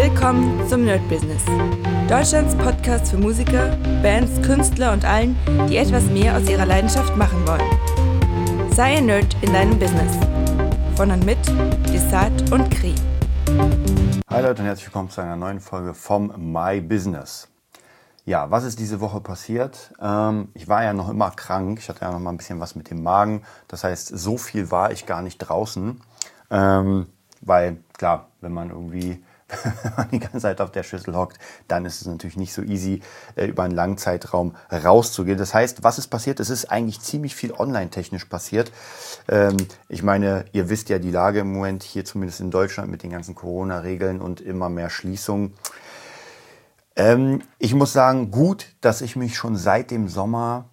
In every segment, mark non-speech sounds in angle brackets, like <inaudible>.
Willkommen zum Nerd Business. Deutschlands Podcast für Musiker, Bands, Künstler und allen, die etwas mehr aus ihrer Leidenschaft machen wollen. Sei ein Nerd in deinem Business. Von und mit Desart und Kri. Hi Leute und herzlich willkommen zu einer neuen Folge vom My Business. Ja, was ist diese Woche passiert? Ähm, ich war ja noch immer krank. Ich hatte ja noch mal ein bisschen was mit dem Magen. Das heißt, so viel war ich gar nicht draußen. Ähm, weil, klar, wenn man irgendwie wenn <laughs> man die ganze Zeit auf der Schüssel hockt, dann ist es natürlich nicht so easy, äh, über einen langen Zeitraum rauszugehen. Das heißt, was ist passiert? Es ist eigentlich ziemlich viel online-technisch passiert. Ähm, ich meine, ihr wisst ja die Lage im Moment hier zumindest in Deutschland mit den ganzen Corona-Regeln und immer mehr Schließungen. Ähm, ich muss sagen, gut, dass ich mich schon seit dem Sommer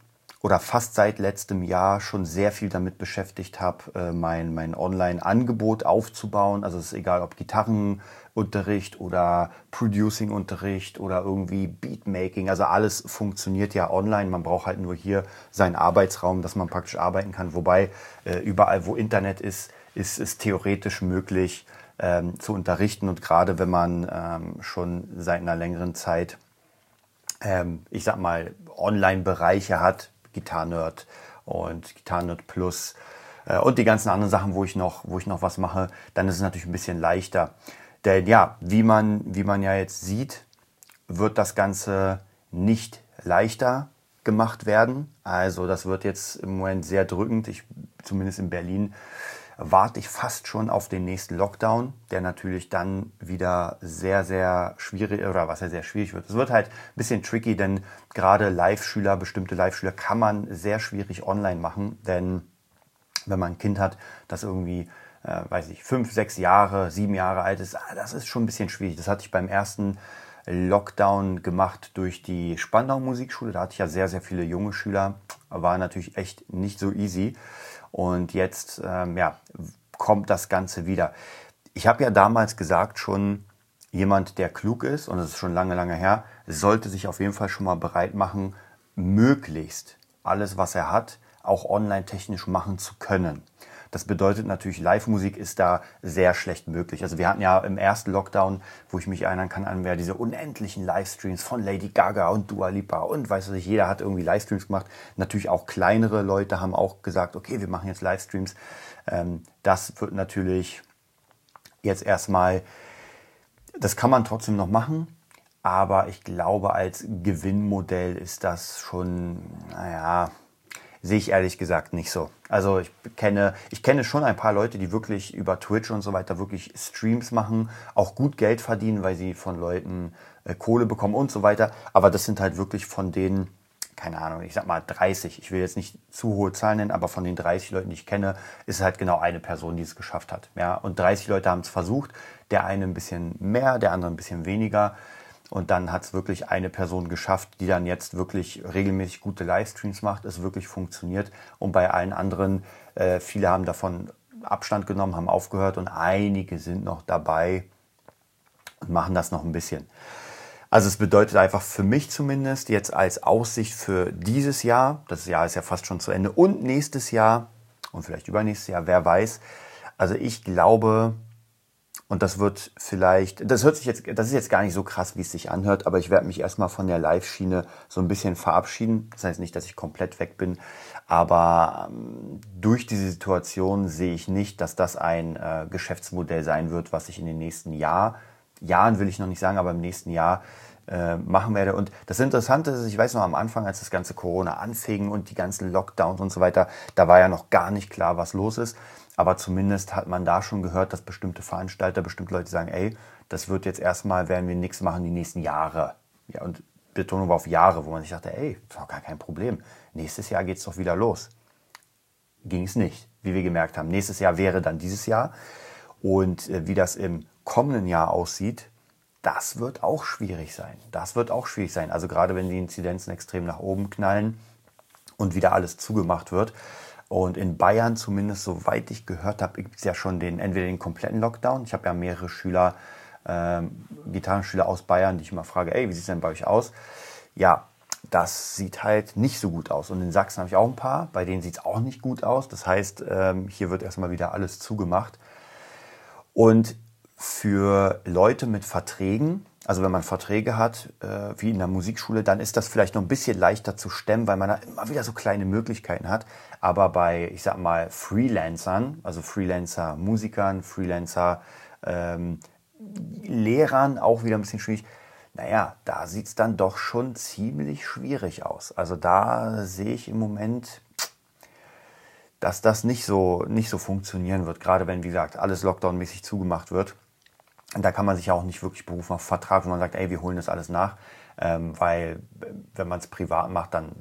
oder fast seit letztem Jahr schon sehr viel damit beschäftigt habe, äh, mein, mein Online-Angebot aufzubauen. Also es ist egal, ob Gitarrenunterricht oder Producing-Unterricht oder irgendwie Beatmaking. Also alles funktioniert ja online. Man braucht halt nur hier seinen Arbeitsraum, dass man praktisch arbeiten kann. Wobei äh, überall, wo Internet ist, ist es theoretisch möglich, ähm, zu unterrichten. Und gerade wenn man ähm, schon seit einer längeren Zeit, ähm, ich sag mal, Online-Bereiche hat, Gitarrenerd und Gitarrenerd Plus äh, und die ganzen anderen Sachen, wo ich noch, wo ich noch was mache, dann ist es natürlich ein bisschen leichter. Denn ja, wie man, wie man ja jetzt sieht, wird das Ganze nicht leichter gemacht werden. Also das wird jetzt im Moment sehr drückend. Ich, zumindest in Berlin warte ich fast schon auf den nächsten Lockdown, der natürlich dann wieder sehr, sehr schwierig oder was ja sehr schwierig wird. Es wird halt ein bisschen tricky, denn gerade Live-Schüler, bestimmte Live-Schüler kann man sehr schwierig online machen, denn wenn man ein Kind hat, das irgendwie, äh, weiß ich, fünf, sechs Jahre, sieben Jahre alt ist, ah, das ist schon ein bisschen schwierig. Das hatte ich beim ersten Lockdown gemacht durch die Spandau Musikschule. Da hatte ich ja sehr, sehr viele junge Schüler. War natürlich echt nicht so easy. Und jetzt ähm, ja, kommt das Ganze wieder. Ich habe ja damals gesagt schon, jemand, der klug ist, und das ist schon lange, lange her, sollte sich auf jeden Fall schon mal bereit machen, möglichst alles, was er hat, auch online technisch machen zu können. Das bedeutet natürlich, Live-Musik ist da sehr schlecht möglich. Also wir hatten ja im ersten Lockdown, wo ich mich erinnern kann, an wer diese unendlichen Livestreams von Lady Gaga und Dua Lipa und weiß ich, jeder hat irgendwie Livestreams gemacht. Natürlich auch kleinere Leute haben auch gesagt, okay, wir machen jetzt Livestreams. Ähm, das wird natürlich jetzt erstmal, das kann man trotzdem noch machen. Aber ich glaube, als Gewinnmodell ist das schon, naja, sehe ich ehrlich gesagt nicht so. Also ich kenne, ich kenne schon ein paar Leute, die wirklich über Twitch und so weiter wirklich Streams machen, auch gut Geld verdienen, weil sie von Leuten äh, Kohle bekommen und so weiter. Aber das sind halt wirklich von denen, keine Ahnung, ich sag mal 30. Ich will jetzt nicht zu hohe Zahlen nennen, aber von den 30 Leuten, die ich kenne, ist es halt genau eine Person, die es geschafft hat. Ja, und 30 Leute haben es versucht. Der eine ein bisschen mehr, der andere ein bisschen weniger. Und dann hat es wirklich eine Person geschafft, die dann jetzt wirklich regelmäßig gute Livestreams macht, es wirklich funktioniert. Und bei allen anderen, äh, viele haben davon Abstand genommen, haben aufgehört und einige sind noch dabei und machen das noch ein bisschen. Also es bedeutet einfach für mich zumindest jetzt als Aussicht für dieses Jahr, das Jahr ist ja fast schon zu Ende, und nächstes Jahr und vielleicht übernächstes Jahr, wer weiß. Also ich glaube, und das wird vielleicht, das hört sich jetzt, das ist jetzt gar nicht so krass, wie es sich anhört, aber ich werde mich erstmal von der Live-Schiene so ein bisschen verabschieden. Das heißt nicht, dass ich komplett weg bin, aber ähm, durch diese Situation sehe ich nicht, dass das ein äh, Geschäftsmodell sein wird, was ich in den nächsten Jahr, Jahren will ich noch nicht sagen, aber im nächsten Jahr äh, machen werde. Und das Interessante ist, ich weiß noch am Anfang, als das ganze Corona anfing und die ganzen Lockdowns und so weiter, da war ja noch gar nicht klar, was los ist. Aber zumindest hat man da schon gehört, dass bestimmte Veranstalter, bestimmte Leute sagen, ey, das wird jetzt erstmal, werden wir nichts machen die nächsten Jahre. Ja, und Betonung war auf Jahre, wo man sich dachte, ey, ist doch gar kein Problem. Nächstes Jahr geht es doch wieder los. Ging es nicht, wie wir gemerkt haben. Nächstes Jahr wäre dann dieses Jahr. Und äh, wie das im kommenden Jahr aussieht, das wird auch schwierig sein. Das wird auch schwierig sein. Also gerade wenn die Inzidenzen extrem nach oben knallen und wieder alles zugemacht wird, und in Bayern, zumindest soweit ich gehört habe, gibt es ja schon den, entweder den kompletten Lockdown. Ich habe ja mehrere Schüler, ähm, Gitarrenschüler aus Bayern, die ich immer frage, ey, wie sieht es denn bei euch aus? Ja, das sieht halt nicht so gut aus. Und in Sachsen habe ich auch ein paar, bei denen sieht es auch nicht gut aus. Das heißt, ähm, hier wird erstmal wieder alles zugemacht. Und für Leute mit Verträgen, also wenn man Verträge hat, äh, wie in der Musikschule, dann ist das vielleicht noch ein bisschen leichter zu stemmen, weil man da immer wieder so kleine Möglichkeiten hat. Aber bei, ich sag mal, Freelancern, also Freelancer-Musikern, Freelancer, ähm, Lehrern auch wieder ein bisschen schwierig. Naja, da sieht es dann doch schon ziemlich schwierig aus. Also da sehe ich im Moment, dass das nicht so, nicht so funktionieren wird, gerade wenn, wie gesagt, alles Lockdown-mäßig zugemacht wird. Da kann man sich ja auch nicht wirklich berufen auf Vertrag, wo man sagt, ey, wir holen das alles nach. Ähm, weil wenn man es privat macht, dann,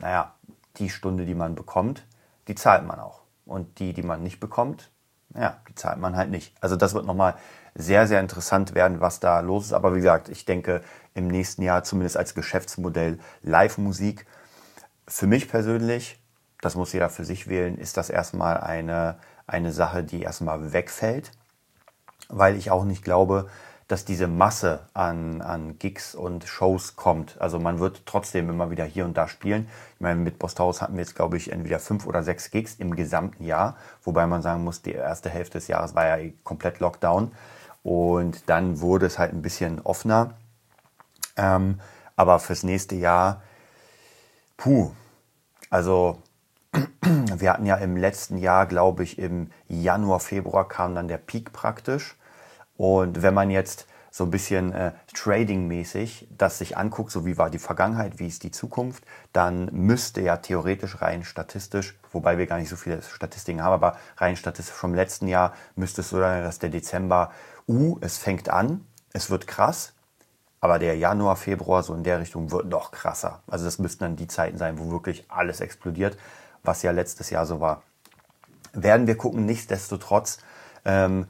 naja, die Stunde, die man bekommt, die zahlt man auch. Und die, die man nicht bekommt, ja, die zahlt man halt nicht. Also das wird nochmal sehr, sehr interessant werden, was da los ist. Aber wie gesagt, ich denke, im nächsten Jahr zumindest als Geschäftsmodell Live-Musik. Für mich persönlich, das muss jeder für sich wählen, ist das erstmal eine, eine Sache, die erstmal wegfällt, weil ich auch nicht glaube, dass diese Masse an, an Gigs und Shows kommt. Also man wird trotzdem immer wieder hier und da spielen. Ich meine, mit Bosthaus hatten wir jetzt, glaube ich, entweder fünf oder sechs Gigs im gesamten Jahr, wobei man sagen muss, die erste Hälfte des Jahres war ja komplett Lockdown. Und dann wurde es halt ein bisschen offener. Ähm, aber fürs nächste Jahr, puh, also <clears throat> wir hatten ja im letzten Jahr, glaube ich, im Januar, Februar kam dann der Peak praktisch. Und wenn man jetzt so ein bisschen äh, Trading-mäßig das sich anguckt, so wie war die Vergangenheit, wie ist die Zukunft, dann müsste ja theoretisch rein statistisch, wobei wir gar nicht so viele Statistiken haben, aber rein statistisch vom letzten Jahr müsste es so sein, dass der Dezember, uh, es fängt an, es wird krass, aber der Januar, Februar so in der Richtung wird noch krasser. Also das müssten dann die Zeiten sein, wo wirklich alles explodiert, was ja letztes Jahr so war. Werden wir gucken, nichtsdestotrotz. Ähm,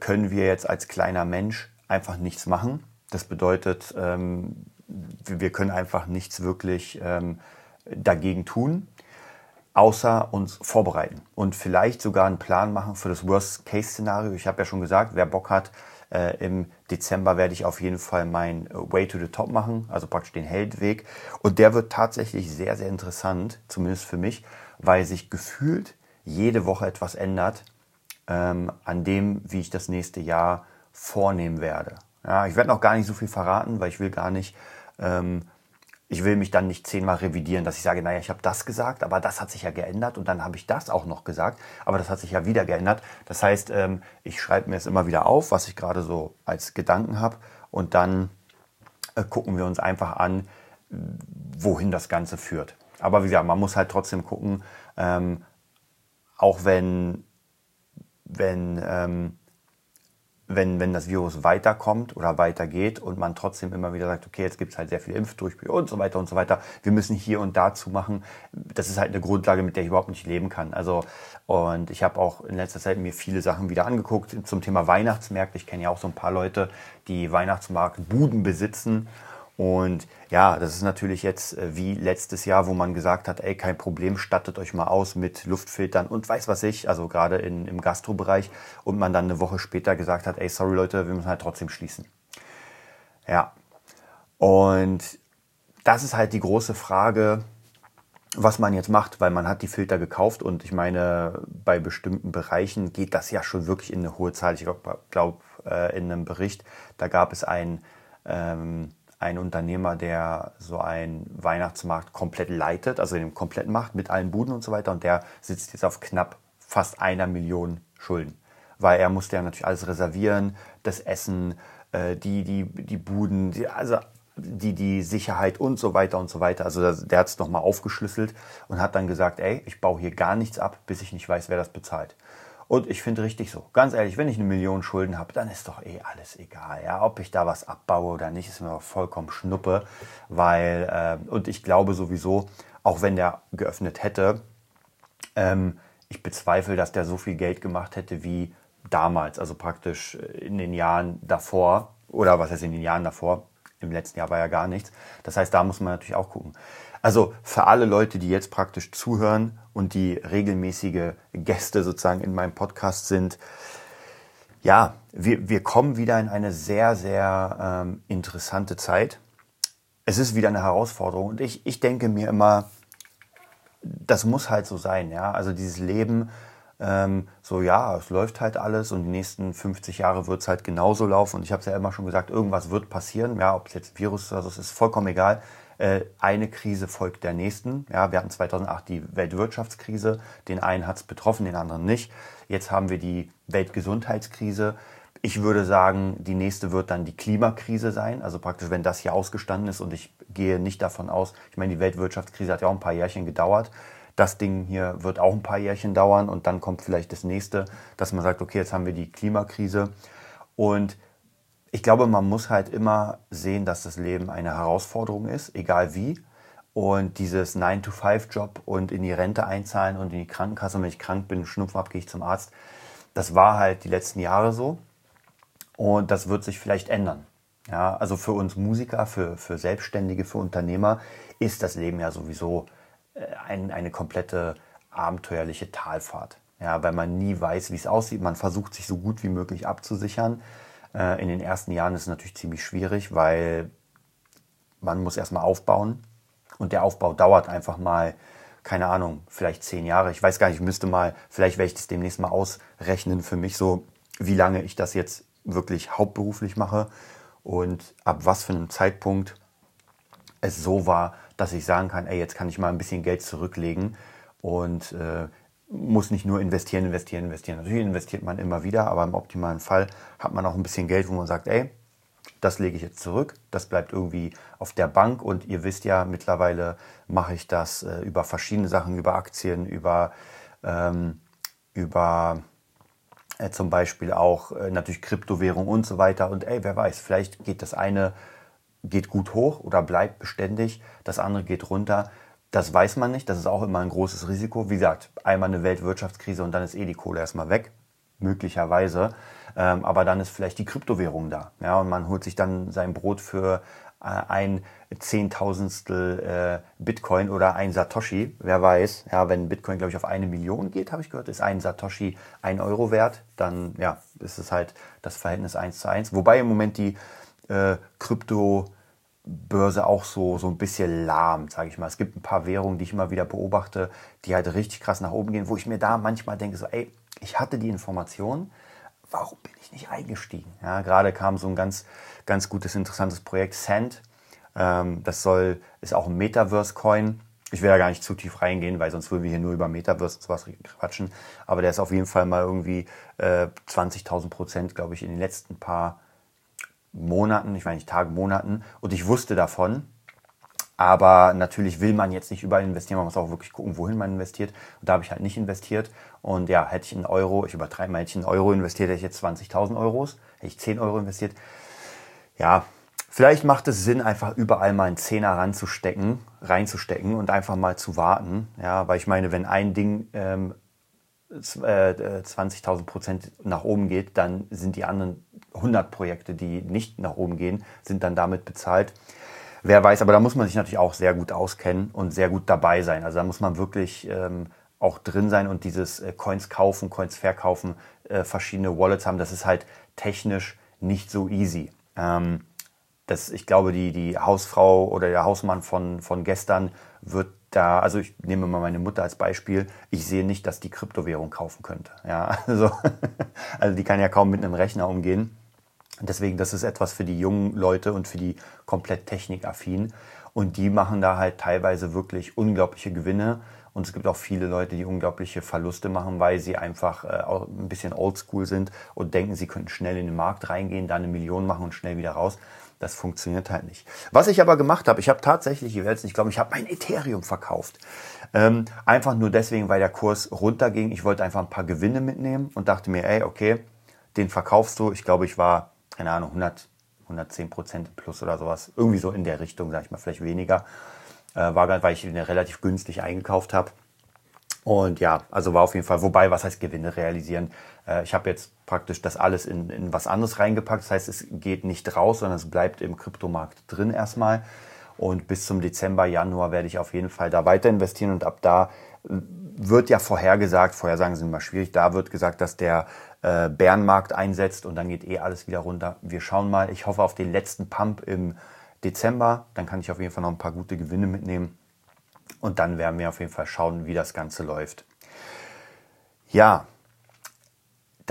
können wir jetzt als kleiner Mensch einfach nichts machen. Das bedeutet, ähm, wir können einfach nichts wirklich ähm, dagegen tun, außer uns vorbereiten und vielleicht sogar einen Plan machen für das Worst-Case-Szenario. Ich habe ja schon gesagt, wer Bock hat, äh, im Dezember werde ich auf jeden Fall mein Way to the Top machen, also praktisch den Heldweg. Und der wird tatsächlich sehr, sehr interessant, zumindest für mich, weil sich gefühlt jede Woche etwas ändert ähm, an dem, wie ich das nächste Jahr vornehmen werde. Ja, ich werde noch gar nicht so viel verraten, weil ich will gar nicht, ähm, ich will mich dann nicht zehnmal revidieren, dass ich sage, naja, ich habe das gesagt, aber das hat sich ja geändert und dann habe ich das auch noch gesagt, aber das hat sich ja wieder geändert. Das heißt, ähm, ich schreibe mir es immer wieder auf, was ich gerade so als Gedanken habe und dann äh, gucken wir uns einfach an, wohin das Ganze führt. Aber wie gesagt, man muss halt trotzdem gucken, ähm, auch wenn wenn, ähm, wenn, wenn das Virus weiterkommt oder weitergeht und man trotzdem immer wieder sagt, okay, jetzt gibt es halt sehr viele Impfdurchbrüche und so weiter und so weiter. Wir müssen hier und dazu machen. Das ist halt eine Grundlage, mit der ich überhaupt nicht leben kann. Also und ich habe auch in letzter Zeit mir viele Sachen wieder angeguckt zum Thema Weihnachtsmärkte. Ich kenne ja auch so ein paar Leute, die Weihnachtsmarktbuden besitzen und ja, das ist natürlich jetzt äh, wie letztes Jahr, wo man gesagt hat, ey, kein Problem, stattet euch mal aus mit Luftfiltern und weiß was ich, also gerade in, im Gastrobereich. Und man dann eine Woche später gesagt hat, ey, sorry Leute, wir müssen halt trotzdem schließen. Ja. Und das ist halt die große Frage, was man jetzt macht, weil man hat die Filter gekauft und ich meine, bei bestimmten Bereichen geht das ja schon wirklich in eine hohe Zahl. Ich glaube, glaub, äh, in einem Bericht, da gab es ein... Ähm, ein Unternehmer, der so einen Weihnachtsmarkt komplett leitet, also den komplett macht mit allen Buden und so weiter. Und der sitzt jetzt auf knapp fast einer Million Schulden. Weil er musste ja natürlich alles reservieren, das Essen, äh, die, die, die Buden, die, also die, die Sicherheit und so weiter und so weiter. Also der hat es nochmal aufgeschlüsselt und hat dann gesagt, ey, ich baue hier gar nichts ab, bis ich nicht weiß, wer das bezahlt. Und ich finde richtig so. Ganz ehrlich, wenn ich eine Million Schulden habe, dann ist doch eh alles egal. Ja, ob ich da was abbaue oder nicht, ist mir vollkommen Schnuppe. Weil, äh, und ich glaube sowieso, auch wenn der geöffnet hätte, ähm, ich bezweifle, dass der so viel Geld gemacht hätte wie damals, also praktisch in den Jahren davor. Oder was heißt in den Jahren davor? Im letzten Jahr war ja gar nichts. Das heißt, da muss man natürlich auch gucken. Also für alle Leute, die jetzt praktisch zuhören und die regelmäßige Gäste sozusagen in meinem Podcast sind, ja, wir, wir kommen wieder in eine sehr, sehr ähm, interessante Zeit. Es ist wieder eine Herausforderung und ich, ich denke mir immer, das muss halt so sein, ja. Also dieses Leben ähm, so ja, es läuft halt alles und die nächsten 50 Jahre wird es halt genauso laufen. Und ich habe es ja immer schon gesagt, irgendwas wird passieren. Ja, ob es jetzt Virus ist oder so, es ist vollkommen egal. Äh, eine Krise folgt der nächsten. Ja, wir hatten 2008 die Weltwirtschaftskrise. Den einen hat es betroffen, den anderen nicht. Jetzt haben wir die Weltgesundheitskrise. Ich würde sagen, die nächste wird dann die Klimakrise sein. Also praktisch, wenn das hier ausgestanden ist und ich gehe nicht davon aus, ich meine, die Weltwirtschaftskrise hat ja auch ein paar Jährchen gedauert. Das Ding hier wird auch ein paar Jährchen dauern und dann kommt vielleicht das nächste, dass man sagt, okay, jetzt haben wir die Klimakrise. Und ich glaube, man muss halt immer sehen, dass das Leben eine Herausforderung ist, egal wie. Und dieses 9-to-5-Job und in die Rente einzahlen und in die Krankenkasse, wenn ich krank bin, Schnupfen habe, gehe ich zum Arzt. Das war halt die letzten Jahre so. Und das wird sich vielleicht ändern. Ja, also für uns Musiker, für, für Selbstständige, für Unternehmer ist das Leben ja sowieso ein, eine komplette abenteuerliche Talfahrt. Ja, weil man nie weiß, wie es aussieht. Man versucht sich so gut wie möglich abzusichern. Äh, in den ersten Jahren ist es natürlich ziemlich schwierig, weil man muss erstmal aufbauen. Und der Aufbau dauert einfach mal, keine Ahnung, vielleicht zehn Jahre. Ich weiß gar nicht, ich müsste mal, vielleicht werde ich das demnächst mal ausrechnen für mich, so wie lange ich das jetzt wirklich hauptberuflich mache und ab was für einem Zeitpunkt es so war, dass ich sagen kann, ey, jetzt kann ich mal ein bisschen Geld zurücklegen und äh, muss nicht nur investieren, investieren, investieren. Natürlich investiert man immer wieder, aber im optimalen Fall hat man auch ein bisschen Geld, wo man sagt, ey, das lege ich jetzt zurück, das bleibt irgendwie auf der Bank und ihr wisst ja, mittlerweile mache ich das äh, über verschiedene Sachen, über Aktien, über, ähm, über äh, zum Beispiel auch äh, natürlich Kryptowährung und so weiter. Und ey, wer weiß, vielleicht geht das eine geht gut hoch oder bleibt beständig, das andere geht runter. Das weiß man nicht, das ist auch immer ein großes Risiko. Wie gesagt, einmal eine Weltwirtschaftskrise und dann ist eh die Kohle erstmal weg, möglicherweise. Ähm, aber dann ist vielleicht die Kryptowährung da. Ja, und man holt sich dann sein Brot für äh, ein Zehntausendstel äh, Bitcoin oder ein Satoshi, wer weiß. Ja, wenn Bitcoin, glaube ich, auf eine Million geht, habe ich gehört, ist ein Satoshi ein Euro wert, dann ja, ist es halt das Verhältnis 1 zu 1. Wobei im Moment die äh, Kryptobörse auch so, so ein bisschen lahm, sage ich mal. Es gibt ein paar Währungen, die ich immer wieder beobachte, die halt richtig krass nach oben gehen, wo ich mir da manchmal denke, so, ey, ich hatte die Information, warum bin ich nicht eingestiegen? Ja, gerade kam so ein ganz, ganz gutes, interessantes Projekt, Sand. Ähm, das soll, ist auch ein Metaverse-Coin. Ich will da gar nicht zu tief reingehen, weil sonst würden wir hier nur über Metaverse und sowas quatschen. Aber der ist auf jeden Fall mal irgendwie äh, 20.000 Prozent, glaube ich, in den letzten paar Monaten, ich meine nicht Tagen, Monaten. Und ich wusste davon. Aber natürlich will man jetzt nicht überall investieren, man muss auch wirklich gucken, wohin man investiert. Und da habe ich halt nicht investiert. Und ja, hätte ich einen Euro, ich übertreibe mal, hätte ich einen Euro investiert, hätte ich jetzt 20.000 Euros, hätte ich 10 Euro investiert. Ja, vielleicht macht es Sinn, einfach überall mal einen Zehner ranzustecken, reinzustecken und einfach mal zu warten. Ja, weil ich meine, wenn ein Ding ähm, 20.000 äh, Prozent nach oben geht, dann sind die anderen 100 Projekte, die nicht nach oben gehen, sind dann damit bezahlt. Wer weiß, aber da muss man sich natürlich auch sehr gut auskennen und sehr gut dabei sein. Also da muss man wirklich ähm, auch drin sein und dieses äh, Coins kaufen, Coins verkaufen, äh, verschiedene Wallets haben. Das ist halt technisch nicht so easy. Ähm, das, ich glaube, die, die Hausfrau oder der Hausmann von, von gestern wird da, also ich nehme mal meine Mutter als Beispiel, ich sehe nicht, dass die Kryptowährung kaufen könnte. Ja, <laughs> also, also die kann ja kaum mit einem Rechner umgehen. Deswegen, das ist etwas für die jungen Leute und für die komplett technikaffin. Und die machen da halt teilweise wirklich unglaubliche Gewinne. Und es gibt auch viele Leute, die unglaubliche Verluste machen, weil sie einfach äh, ein bisschen oldschool sind und denken, sie könnten schnell in den Markt reingehen, da eine Million machen und schnell wieder raus. Das funktioniert halt nicht. Was ich aber gemacht habe, ich habe tatsächlich, ihr werdet es nicht glauben, ich habe mein Ethereum verkauft. Ähm, einfach nur deswegen, weil der Kurs runterging. Ich wollte einfach ein paar Gewinne mitnehmen und dachte mir, ey, okay, den verkaufst du. Ich glaube, ich war, keine Ahnung, 100, 110 Prozent plus oder sowas. Irgendwie so in der Richtung, sage ich mal, vielleicht weniger. Äh, war weil ich ihn relativ günstig eingekauft habe. Und ja, also war auf jeden Fall, wobei, was heißt Gewinne realisieren? Äh, ich habe jetzt praktisch das alles in, in was anderes reingepackt. Das heißt, es geht nicht raus, sondern es bleibt im Kryptomarkt drin erstmal. Und bis zum Dezember, Januar werde ich auf jeden Fall da weiter investieren. Und ab da wird ja vorhergesagt, Vorhersagen sind immer schwierig, da wird gesagt, dass der äh, Bärenmarkt einsetzt und dann geht eh alles wieder runter. Wir schauen mal. Ich hoffe auf den letzten Pump im Dezember. Dann kann ich auf jeden Fall noch ein paar gute Gewinne mitnehmen. Und dann werden wir auf jeden Fall schauen, wie das Ganze läuft. Ja,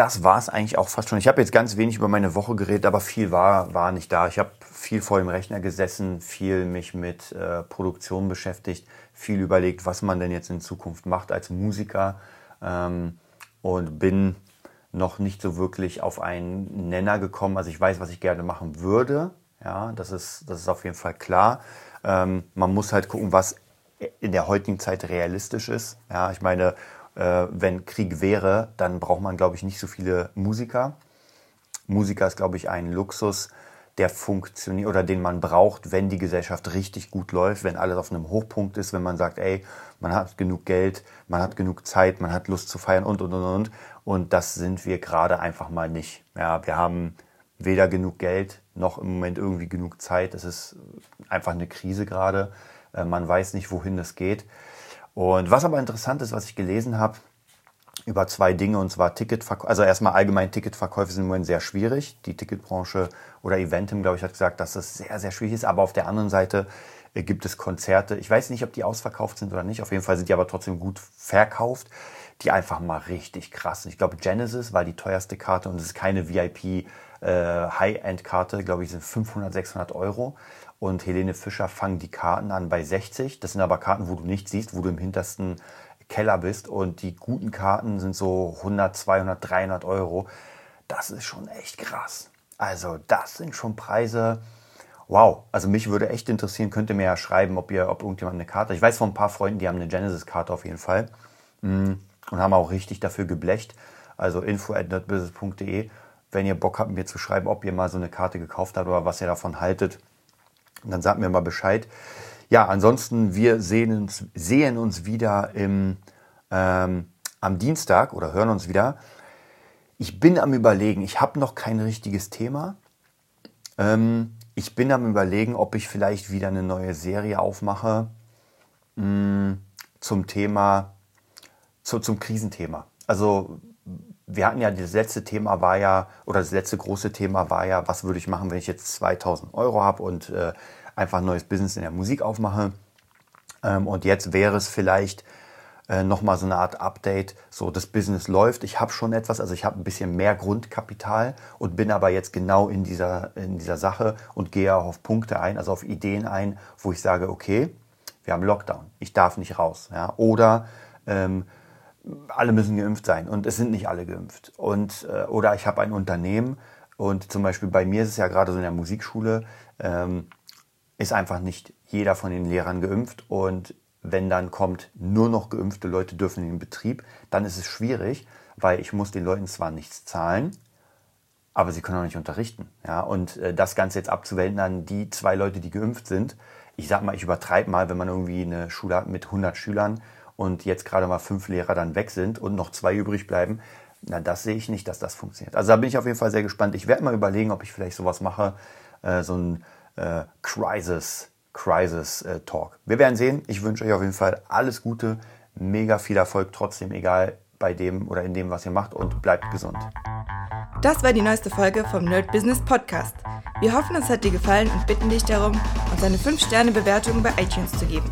das war es eigentlich auch fast schon. Ich habe jetzt ganz wenig über meine Woche geredet, aber viel war, war nicht da. Ich habe viel vor dem Rechner gesessen, viel mich mit äh, Produktion beschäftigt, viel überlegt, was man denn jetzt in Zukunft macht als Musiker ähm, und bin noch nicht so wirklich auf einen Nenner gekommen. Also ich weiß, was ich gerne machen würde. Ja, das ist, das ist auf jeden Fall klar. Ähm, man muss halt gucken, was in der heutigen Zeit realistisch ist. Ja, ich meine, äh, wenn Krieg wäre, dann braucht man, glaube ich, nicht so viele Musiker. Musiker ist, glaube ich, ein Luxus, der funktioniert oder den man braucht, wenn die Gesellschaft richtig gut läuft, wenn alles auf einem Hochpunkt ist, wenn man sagt, ey, man hat genug Geld, man hat genug Zeit, man hat Lust zu feiern und und und und. Und das sind wir gerade einfach mal nicht. Ja, wir haben weder genug Geld noch im Moment irgendwie genug Zeit. Es ist einfach eine Krise gerade. Äh, man weiß nicht, wohin es geht. Und was aber interessant ist, was ich gelesen habe, über zwei Dinge, und zwar Ticketverkäufe, also erstmal allgemein Ticketverkäufe sind im Moment sehr schwierig. Die Ticketbranche oder Eventim, glaube ich, hat gesagt, dass das sehr, sehr schwierig ist. Aber auf der anderen Seite äh, gibt es Konzerte. Ich weiß nicht, ob die ausverkauft sind oder nicht. Auf jeden Fall sind die aber trotzdem gut verkauft. Die einfach mal richtig krass sind. Ich glaube, Genesis war die teuerste Karte und es ist keine VIP äh. Glaube ich, sind 500, 600 Euro und Helene Fischer fangen die Karten an bei 60. Das sind aber Karten, wo du nicht siehst, wo du im hintersten Keller bist. Und die guten Karten sind so 100, 200, 300 Euro. Das ist schon echt krass. Also das sind schon Preise. Wow, also mich würde echt interessieren, könnt ihr mir ja schreiben, ob ihr, ob irgendjemand eine Karte. Ich weiß von ein paar Freunden, die haben eine Genesis-Karte auf jeden Fall mm, und haben auch richtig dafür geblecht. Also info wenn ihr Bock habt, mir zu schreiben, ob ihr mal so eine Karte gekauft habt oder was ihr davon haltet. Und dann sagt mir mal Bescheid. Ja, ansonsten, wir sehen uns, sehen uns wieder im, ähm, am Dienstag oder hören uns wieder. Ich bin am Überlegen, ich habe noch kein richtiges Thema. Ähm, ich bin am Überlegen, ob ich vielleicht wieder eine neue Serie aufmache mh, mm, zum Thema, zu, zum Krisenthema. Also wir hatten ja, das letzte Thema war ja, oder das letzte große Thema war ja, was würde ich machen, wenn ich jetzt 2000 Euro habe und äh, einfach ein neues Business in der Musik aufmache. Ähm, und jetzt wäre es vielleicht äh, nochmal so eine Art Update, so das Business läuft, ich habe schon etwas, also ich habe ein bisschen mehr Grundkapital und bin aber jetzt genau in dieser, in dieser Sache und gehe auch auf Punkte ein, also auf Ideen ein, wo ich sage, okay, wir haben Lockdown, ich darf nicht raus. Ja? Oder ähm, alle müssen geimpft sein und es sind nicht alle geimpft. Und, äh, oder ich habe ein Unternehmen und zum Beispiel bei mir ist es ja gerade so in der Musikschule, ähm, ist einfach nicht jeder von den Lehrern geimpft und wenn dann kommt, nur noch geimpfte Leute dürfen in den Betrieb, dann ist es schwierig, weil ich muss den Leuten zwar nichts zahlen, aber sie können auch nicht unterrichten. Ja? Und äh, das Ganze jetzt abzuwenden an die zwei Leute, die geimpft sind, ich sag mal, ich übertreibe mal, wenn man irgendwie eine Schule hat mit 100 Schülern, und jetzt gerade mal fünf Lehrer dann weg sind und noch zwei übrig bleiben, na, das sehe ich nicht, dass das funktioniert. Also da bin ich auf jeden Fall sehr gespannt. Ich werde mal überlegen, ob ich vielleicht sowas mache, äh, so ein äh, Crisis, Crisis äh, Talk. Wir werden sehen. Ich wünsche euch auf jeden Fall alles Gute, mega viel Erfolg trotzdem, egal bei dem oder in dem, was ihr macht und bleibt gesund. Das war die neueste Folge vom Nerd Business Podcast. Wir hoffen, es hat dir gefallen und bitten dich darum, uns eine 5-Sterne-Bewertung bei iTunes zu geben.